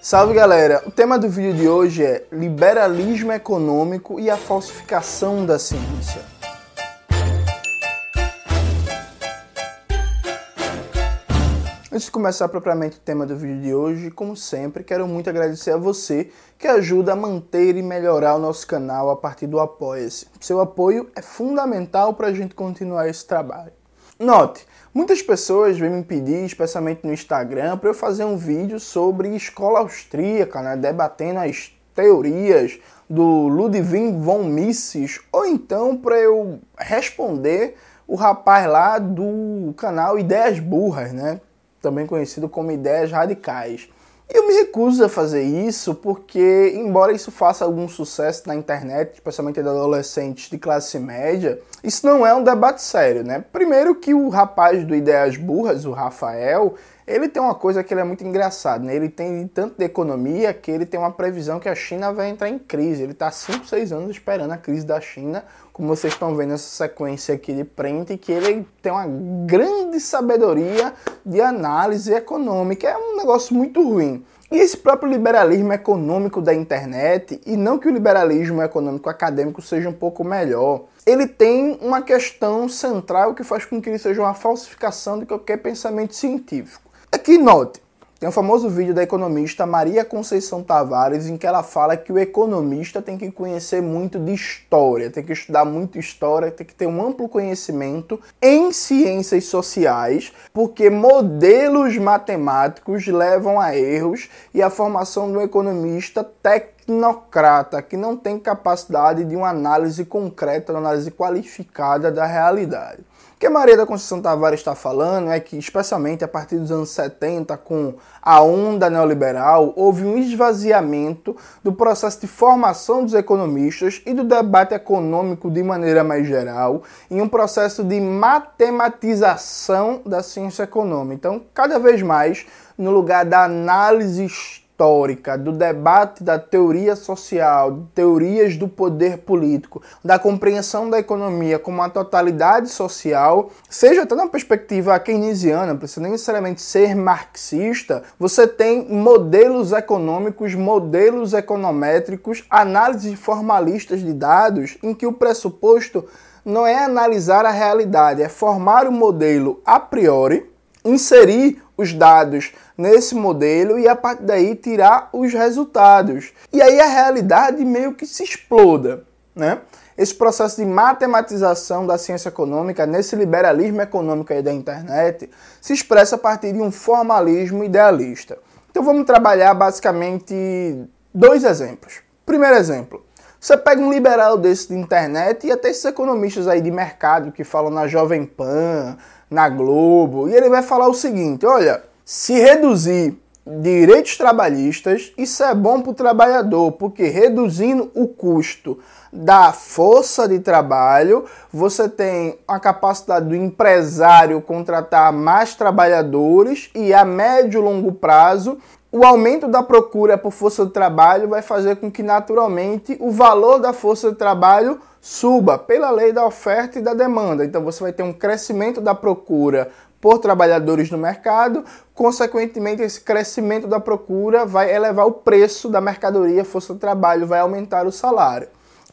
Salve galera! O tema do vídeo de hoje é liberalismo econômico e a falsificação da ciência. Antes de começar propriamente o tema do vídeo de hoje, como sempre, quero muito agradecer a você que ajuda a manter e melhorar o nosso canal a partir do Apoia-se. Seu apoio é fundamental para a gente continuar esse trabalho. Note, muitas pessoas vêm me pedir, especialmente no Instagram, para eu fazer um vídeo sobre escola austríaca, né, debatendo as teorias do Ludwig von Mises, ou então para eu responder o rapaz lá do canal Ideias Burras, né? também conhecido como ideias radicais. Eu me recuso a fazer isso porque, embora isso faça algum sucesso na internet, especialmente de adolescentes de classe média, isso não é um debate sério, né? Primeiro que o rapaz do Ideias Burras, o Rafael, ele tem uma coisa que ele é muito engraçado, né? Ele tem tanto de economia que ele tem uma previsão que a China vai entrar em crise. Ele está 5, 6 anos esperando a crise da China, como vocês estão vendo essa sequência aqui de print, que ele tem uma grande sabedoria de análise econômica. É um negócio muito ruim. E esse próprio liberalismo econômico da internet, e não que o liberalismo econômico acadêmico seja um pouco melhor, ele tem uma questão central que faz com que ele seja uma falsificação de qualquer pensamento científico. Aqui note, tem um famoso vídeo da economista Maria Conceição Tavares em que ela fala que o economista tem que conhecer muito de história, tem que estudar muito história, tem que ter um amplo conhecimento em ciências sociais, porque modelos matemáticos levam a erros e a formação do economista tecnocrata que não tem capacidade de uma análise concreta, uma análise qualificada da realidade. O que Maria da Conceição Tavares está falando é que, especialmente a partir dos anos 70, com a onda neoliberal, houve um esvaziamento do processo de formação dos economistas e do debate econômico de maneira mais geral, em um processo de matematização da ciência econômica. Então, cada vez mais, no lugar da análise histórica, do debate da teoria social, teorias do poder político, da compreensão da economia como uma totalidade social, seja até na perspectiva keynesiana, não precisa nem necessariamente ser marxista, você tem modelos econômicos, modelos econométricos, análises formalistas de dados em que o pressuposto não é analisar a realidade, é formar um modelo a priori, inserir os dados nesse modelo e a partir daí tirar os resultados. E aí a realidade meio que se exploda, né? Esse processo de matematização da ciência econômica, nesse liberalismo econômico aí da internet, se expressa a partir de um formalismo idealista. Então vamos trabalhar basicamente dois exemplos. Primeiro exemplo, você pega um liberal desse de internet e até esses economistas aí de mercado que falam na Jovem Pan, na Globo, e ele vai falar o seguinte: olha, se reduzir direitos trabalhistas, isso é bom para o trabalhador, porque reduzindo o custo da força de trabalho, você tem a capacidade do empresário contratar mais trabalhadores e a médio e longo prazo o aumento da procura por força de trabalho vai fazer com que naturalmente o valor da força de trabalho suba pela lei da oferta e da demanda. Então você vai ter um crescimento da procura por trabalhadores no mercado, consequentemente esse crescimento da procura vai elevar o preço da mercadoria, força de trabalho, vai aumentar o salário.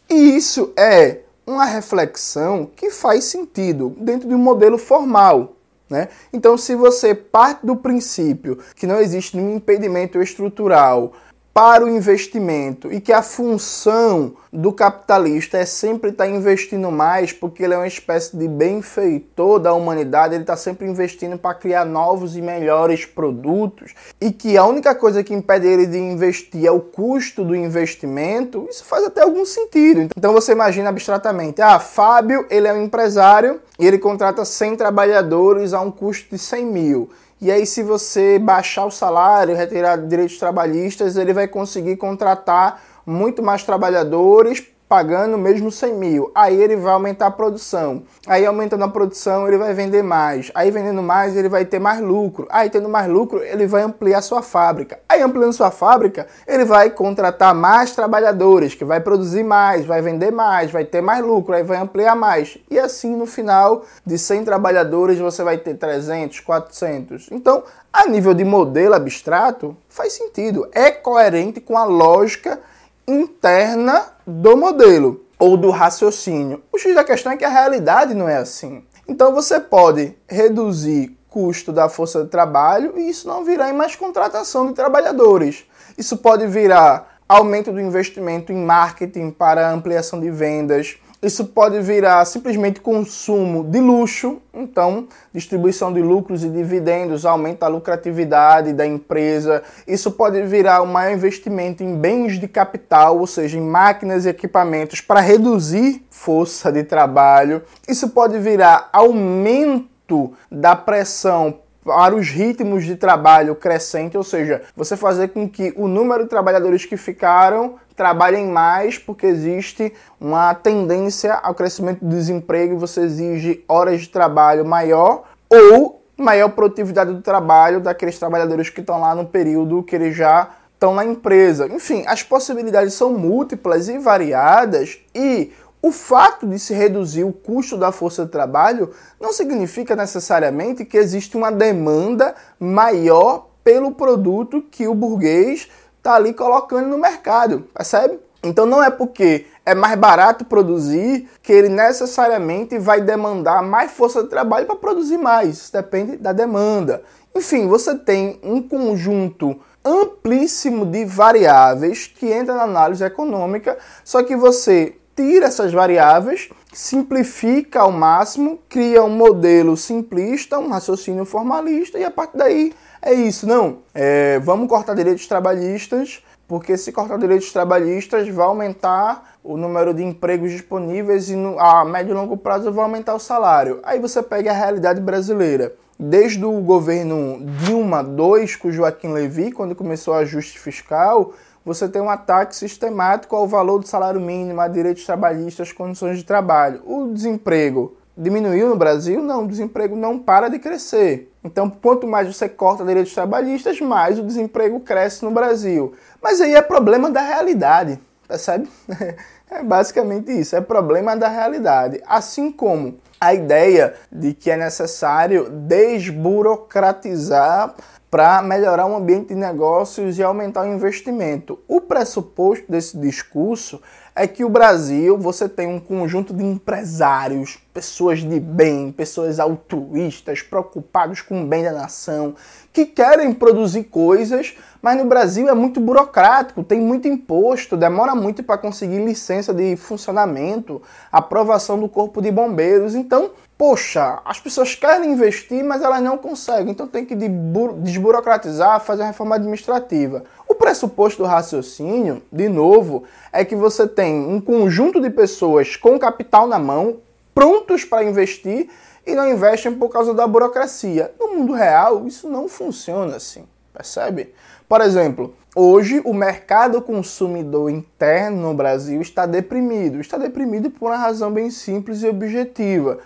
E isso é uma reflexão que faz sentido dentro de um modelo formal. Né? Então, se você parte do princípio que não existe nenhum impedimento estrutural para o investimento e que a função do capitalista é sempre estar tá investindo mais porque ele é uma espécie de benfeitor da humanidade, ele está sempre investindo para criar novos e melhores produtos e que a única coisa que impede ele de investir é o custo do investimento, isso faz até algum sentido. Então você imagina abstratamente, ah, Fábio, ele é um empresário e ele contrata 100 trabalhadores a um custo de 100 mil. E aí, se você baixar o salário, retirar direitos trabalhistas, ele vai conseguir contratar muito mais trabalhadores pagando mesmo 100 mil. Aí ele vai aumentar a produção. Aí aumentando a produção, ele vai vender mais. Aí vendendo mais, ele vai ter mais lucro. Aí tendo mais lucro, ele vai ampliar sua fábrica. Aí ampliando sua fábrica, ele vai contratar mais trabalhadores, que vai produzir mais, vai vender mais, vai ter mais lucro, aí vai ampliar mais. E assim, no final de 100 trabalhadores, você vai ter 300, 400. Então, a nível de modelo abstrato, faz sentido. É coerente com a lógica interna do modelo ou do raciocínio. O X da questão é que a realidade não é assim. Então você pode reduzir custo da força de trabalho e isso não virar em mais contratação de trabalhadores. Isso pode virar aumento do investimento em marketing para ampliação de vendas, isso pode virar simplesmente consumo de luxo, então distribuição de lucros e dividendos aumenta a lucratividade da empresa. Isso pode virar um maior investimento em bens de capital, ou seja, em máquinas e equipamentos para reduzir força de trabalho. Isso pode virar aumento da pressão para os ritmos de trabalho crescente, ou seja, você fazer com que o número de trabalhadores que ficaram trabalhem mais, porque existe uma tendência ao crescimento do desemprego e você exige horas de trabalho maior ou maior produtividade do trabalho daqueles trabalhadores que estão lá no período que eles já estão na empresa. Enfim, as possibilidades são múltiplas e variadas e o fato de se reduzir o custo da força de trabalho não significa necessariamente que existe uma demanda maior pelo produto que o burguês está ali colocando no mercado, percebe? Então não é porque é mais barato produzir que ele necessariamente vai demandar mais força de trabalho para produzir mais. Isso depende da demanda. Enfim, você tem um conjunto amplíssimo de variáveis que entra na análise econômica, só que você tira essas variáveis, simplifica ao máximo, cria um modelo simplista, um raciocínio formalista e a partir daí é isso. Não, é, vamos cortar direitos trabalhistas, porque se cortar direitos trabalhistas vai aumentar o número de empregos disponíveis e no, a médio e longo prazo vai aumentar o salário. Aí você pega a realidade brasileira. Desde o governo Dilma II, com Joaquim Levy, quando começou o ajuste fiscal, você tem um ataque sistemático ao valor do salário mínimo, a direitos trabalhistas, condições de trabalho. O desemprego diminuiu no Brasil? Não, o desemprego não para de crescer. Então, quanto mais você corta direitos trabalhistas, mais o desemprego cresce no Brasil. Mas aí é problema da realidade, percebe? É basicamente isso, é problema da realidade. Assim como a ideia de que é necessário desburocratizar para melhorar o ambiente de negócios e aumentar o investimento. O pressuposto desse discurso é que o Brasil você tem um conjunto de empresários, pessoas de bem, pessoas altruístas, preocupados com o bem da nação, que querem produzir coisas, mas no Brasil é muito burocrático, tem muito imposto, demora muito para conseguir licença de funcionamento, aprovação do corpo de bombeiros. Então, poxa, as pessoas querem investir, mas elas não conseguem, então tem que desburocratizar, fazer uma reforma administrativa. O pressuposto do raciocínio, de novo, é que você tem um conjunto de pessoas com capital na mão, prontos para investir e não investem por causa da burocracia. No mundo real, isso não funciona assim, percebe? Por exemplo, hoje o mercado consumidor interno no Brasil está deprimido. Está deprimido por uma razão bem simples e objetiva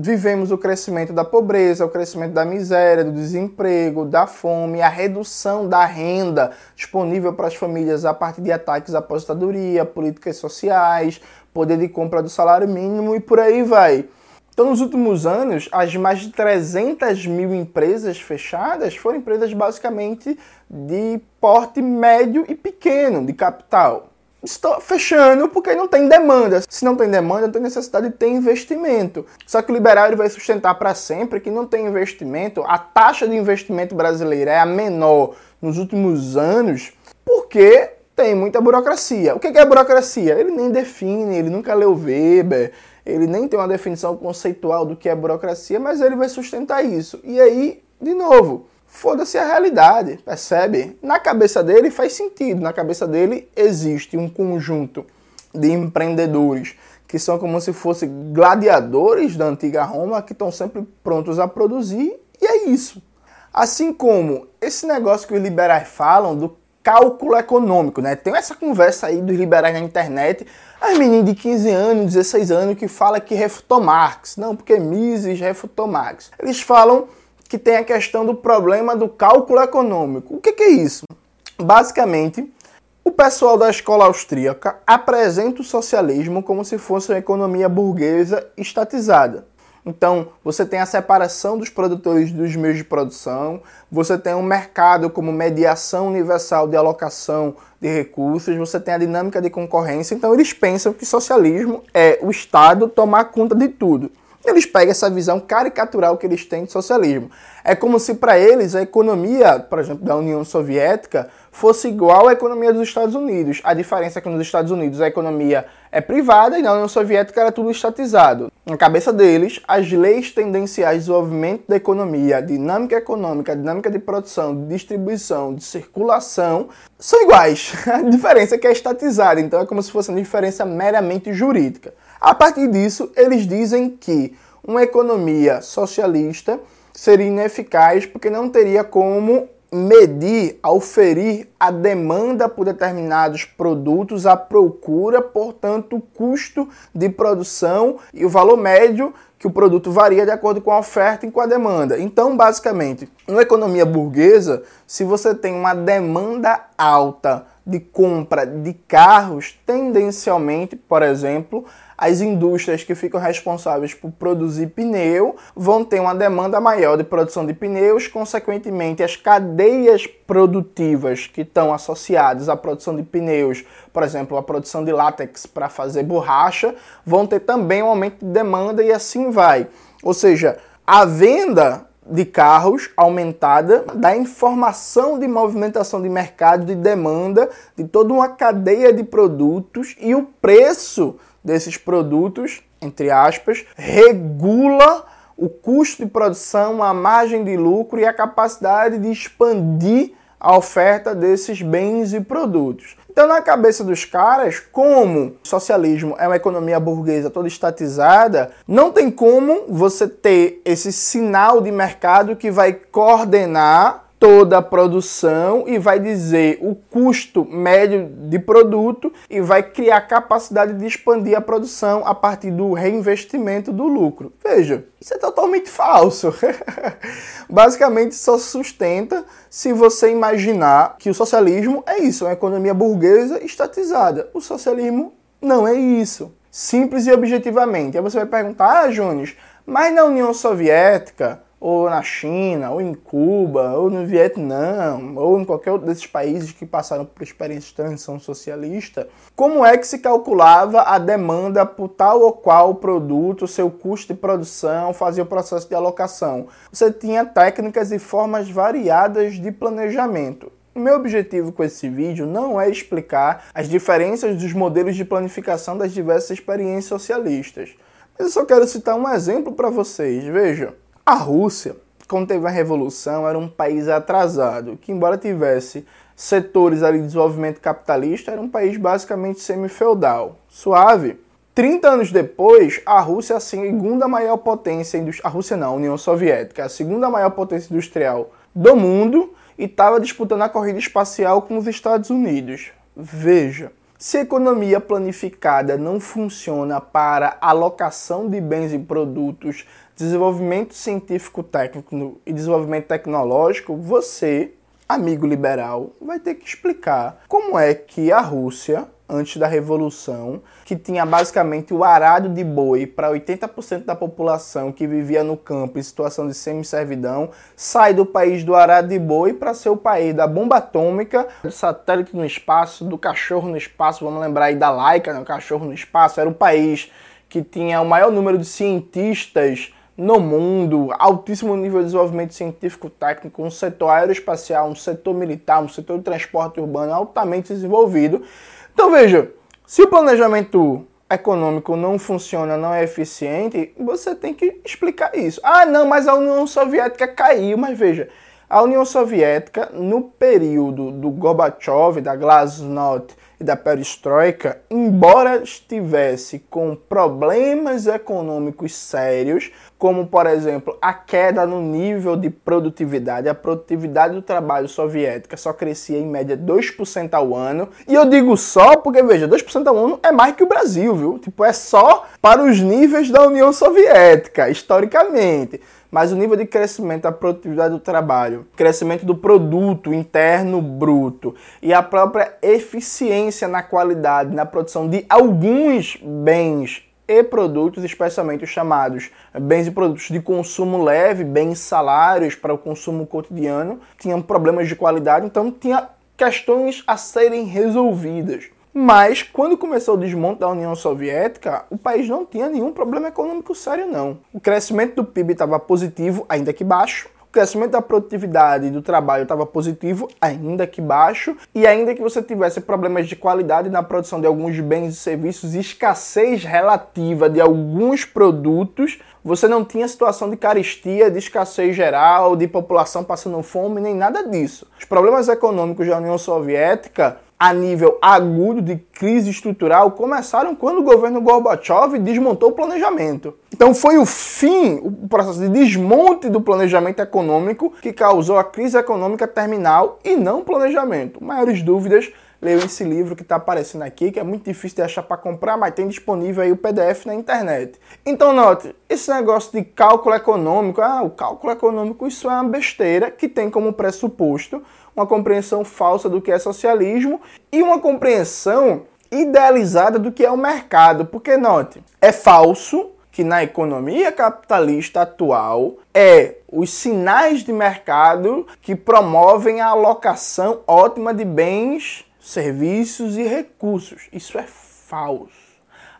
vivemos o crescimento da pobreza, o crescimento da miséria, do desemprego, da fome, a redução da renda disponível para as famílias a partir de ataques à aposentadoria, políticas sociais, poder de compra do salário mínimo e por aí vai. Então, nos últimos anos, as mais de 300 mil empresas fechadas foram empresas basicamente de porte médio e pequeno de capital estou fechando porque não tem demanda. Se não tem demanda, não tem necessidade de ter investimento. Só que o liberal ele vai sustentar para sempre que não tem investimento. A taxa de investimento brasileira é a menor nos últimos anos porque tem muita burocracia. O que é burocracia? Ele nem define, ele nunca leu Weber, ele nem tem uma definição conceitual do que é burocracia, mas ele vai sustentar isso. E aí, de novo, foda-se a realidade, percebe? Na cabeça dele faz sentido, na cabeça dele existe um conjunto de empreendedores que são como se fossem gladiadores da antiga Roma que estão sempre prontos a produzir, e é isso. Assim como esse negócio que os liberais falam do cálculo econômico, né? Tem essa conversa aí dos liberais na internet, as meninas de 15 anos, 16 anos que fala que refutou Marx. Não, porque Mises refutou Marx. Eles falam que tem a questão do problema do cálculo econômico. O que, que é isso? Basicamente, o pessoal da escola austríaca apresenta o socialismo como se fosse uma economia burguesa estatizada. Então, você tem a separação dos produtores dos meios de produção, você tem um mercado como mediação universal de alocação de recursos, você tem a dinâmica de concorrência. Então, eles pensam que socialismo é o Estado tomar conta de tudo. Eles pegam essa visão caricatural que eles têm de socialismo. É como se para eles a economia, por exemplo, da União Soviética fosse igual à economia dos Estados Unidos. A diferença é que nos Estados Unidos a economia é privada e na União Soviética era tudo estatizado. Na cabeça deles, as leis tendenciais de desenvolvimento da economia, dinâmica econômica, dinâmica de produção, de distribuição, de circulação, são iguais. A diferença é que é estatizada, então é como se fosse uma diferença meramente jurídica. A partir disso, eles dizem que uma economia socialista seria ineficaz porque não teria como medir, auferir a demanda por determinados produtos, a procura, portanto, o custo de produção e o valor médio que o produto varia de acordo com a oferta e com a demanda. Então, basicamente, numa economia burguesa, se você tem uma demanda alta de compra de carros, tendencialmente, por exemplo, as indústrias que ficam responsáveis por produzir pneu vão ter uma demanda maior de produção de pneus, consequentemente, as cadeias produtivas que estão associadas à produção de pneus, por exemplo, a produção de látex para fazer borracha, vão ter também um aumento de demanda e assim vai. Ou seja, a venda de carros aumentada, da informação de movimentação de mercado, de demanda, de toda uma cadeia de produtos e o preço desses produtos, entre aspas, regula o custo de produção, a margem de lucro e a capacidade de expandir a oferta desses bens e produtos. Então, na cabeça dos caras, como o socialismo é uma economia burguesa toda estatizada, não tem como você ter esse sinal de mercado que vai coordenar toda a produção e vai dizer o custo médio de produto e vai criar capacidade de expandir a produção a partir do reinvestimento do lucro. Veja, isso é totalmente falso. Basicamente só sustenta se você imaginar que o socialismo é isso, uma economia burguesa estatizada. O socialismo não é isso. Simples e objetivamente. Aí você vai perguntar, ah, Jones, mas na União Soviética ou na China, ou em Cuba, ou no Vietnã, ou em qualquer outro desses países que passaram por experiência de transição socialista, como é que se calculava a demanda por tal ou qual produto, seu custo de produção, fazia o processo de alocação? Você tinha técnicas e formas variadas de planejamento. O meu objetivo com esse vídeo não é explicar as diferenças dos modelos de planificação das diversas experiências socialistas. Eu só quero citar um exemplo para vocês. Vejam. A Rússia, quando teve a revolução, era um país atrasado, que embora tivesse setores ali de desenvolvimento capitalista, era um país basicamente semi-feudal. Suave. 30 anos depois, a Rússia é a segunda maior potência industrial. A Rússia não, a União Soviética, a segunda maior potência industrial do mundo e estava disputando a corrida espacial com os Estados Unidos. Veja, se economia planificada não funciona para alocação de bens e produtos desenvolvimento científico técnico e desenvolvimento tecnológico, você, amigo liberal, vai ter que explicar como é que a Rússia, antes da revolução, que tinha basicamente o arado de boi para 80% da população que vivia no campo em situação de semi-servidão, sai do país do arado de boi para ser o país da bomba atômica, do satélite no espaço, do cachorro no espaço, vamos lembrar aí da Laika, né? o cachorro no espaço, era o país que tinha o maior número de cientistas no mundo, altíssimo nível de desenvolvimento científico técnico, um setor aeroespacial, um setor militar, um setor de transporte urbano altamente desenvolvido. Então veja, se o planejamento econômico não funciona, não é eficiente, você tem que explicar isso. Ah, não, mas a União Soviética caiu, mas veja, a União Soviética no período do Gorbachev, da Glasnost e da perestroika, embora estivesse com problemas econômicos sérios, como por exemplo a queda no nível de produtividade, a produtividade do trabalho soviética só crescia em média 2% ao ano. E eu digo só porque veja, 2% ao ano é mais que o Brasil, viu? Tipo, é só para os níveis da União Soviética, historicamente mas o nível de crescimento da produtividade do trabalho, crescimento do produto interno bruto e a própria eficiência na qualidade, na produção de alguns bens e produtos, especialmente os chamados bens e produtos de consumo leve, bens salários para o consumo cotidiano, tinham problemas de qualidade, então tinha questões a serem resolvidas. Mas quando começou o desmonte da União Soviética, o país não tinha nenhum problema econômico sério não. O crescimento do PIB estava positivo, ainda que baixo. O crescimento da produtividade e do trabalho estava positivo, ainda que baixo, e ainda que você tivesse problemas de qualidade na produção de alguns bens e serviços, escassez relativa de alguns produtos, você não tinha situação de carestia, de escassez geral, de população passando fome, nem nada disso. Os problemas econômicos da União Soviética a nível agudo de crise estrutural começaram quando o governo Gorbachev desmontou o planejamento. Então foi o fim, o processo de desmonte do planejamento econômico que causou a crise econômica terminal e não o planejamento. Maiores dúvidas, leiam esse livro que está aparecendo aqui, que é muito difícil de achar para comprar, mas tem disponível aí o PDF na internet. Então note, esse negócio de cálculo econômico, ah, o cálculo econômico isso é uma besteira que tem como pressuposto uma compreensão falsa do que é socialismo e uma compreensão idealizada do que é o mercado. Porque, note, é falso que na economia capitalista atual é os sinais de mercado que promovem a alocação ótima de bens, serviços e recursos. Isso é falso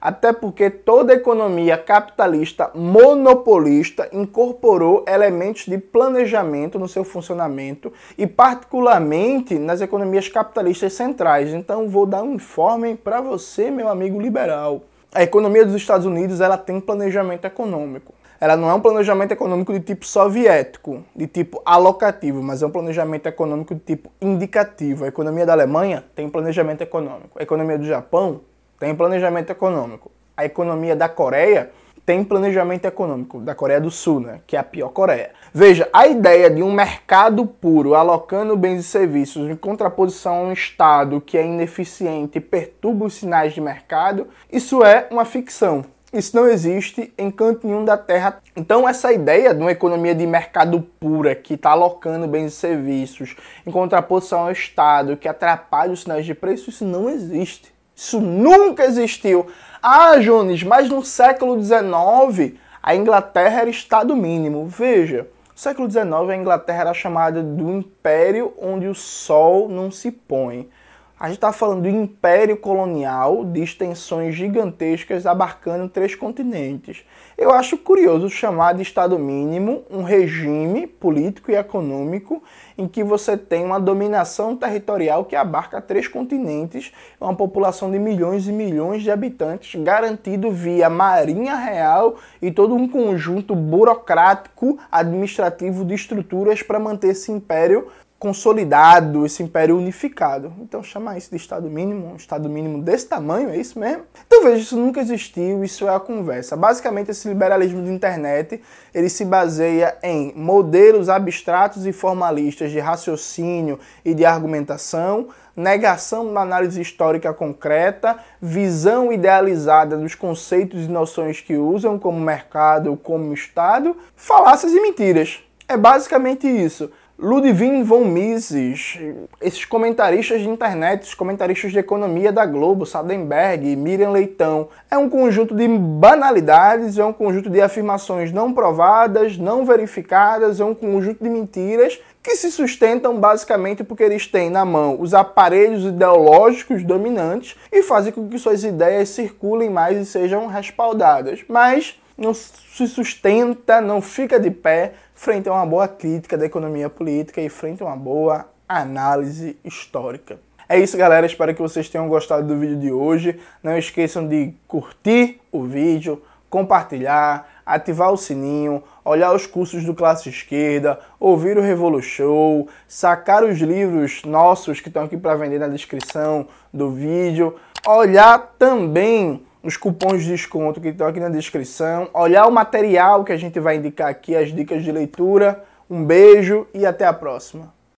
até porque toda economia capitalista monopolista incorporou elementos de planejamento no seu funcionamento e particularmente nas economias capitalistas centrais. Então vou dar um informe para você, meu amigo liberal. A economia dos Estados Unidos ela tem planejamento econômico. Ela não é um planejamento econômico de tipo soviético, de tipo alocativo, mas é um planejamento econômico de tipo indicativo. A economia da Alemanha tem planejamento econômico. A economia do Japão tem planejamento econômico. A economia da Coreia tem planejamento econômico, da Coreia do Sul, né, que é a pior Coreia. Veja, a ideia de um mercado puro alocando bens e serviços em contraposição a um Estado que é ineficiente e perturba os sinais de mercado, isso é uma ficção. Isso não existe em canto nenhum da Terra. Então, essa ideia de uma economia de mercado pura que está alocando bens e serviços em contraposição ao Estado que atrapalha os sinais de preço, isso não existe. Isso nunca existiu. Ah, Jones, mas no século XIX a Inglaterra era Estado mínimo. Veja, no século XIX a Inglaterra era chamada do Império onde o sol não se põe. A gente está falando do império colonial de extensões gigantescas abarcando três continentes. Eu acho curioso chamar de Estado mínimo um regime político e econômico em que você tem uma dominação territorial que abarca três continentes, uma população de milhões e milhões de habitantes, garantido via Marinha Real e todo um conjunto burocrático administrativo de estruturas para manter esse império consolidado, esse império unificado. Então chamar isso de Estado mínimo, um Estado mínimo desse tamanho, é isso mesmo? Então veja, isso nunca existiu, isso é a conversa. Basicamente esse liberalismo de internet, ele se baseia em modelos abstratos e formalistas de raciocínio e de argumentação, negação da análise histórica concreta, visão idealizada dos conceitos e noções que usam como mercado, como Estado, falácias e mentiras. É basicamente isso. Ludwig von Mises, esses comentaristas de internet, os comentaristas de economia da Globo, Sadenberg, Miriam Leitão, é um conjunto de banalidades, é um conjunto de afirmações não provadas, não verificadas, é um conjunto de mentiras que se sustentam basicamente porque eles têm na mão os aparelhos ideológicos dominantes e fazem com que suas ideias circulem mais e sejam respaldadas. Mas não se sustenta, não fica de pé frente a uma boa crítica da economia política e frente a uma boa análise histórica. É isso, galera. Espero que vocês tenham gostado do vídeo de hoje. Não esqueçam de curtir o vídeo, compartilhar, ativar o sininho, olhar os cursos do Classe Esquerda, ouvir o Revolution, sacar os livros nossos que estão aqui para vender na descrição do vídeo, olhar também os cupons de desconto que estão aqui na descrição, olhar o material que a gente vai indicar aqui, as dicas de leitura. Um beijo e até a próxima.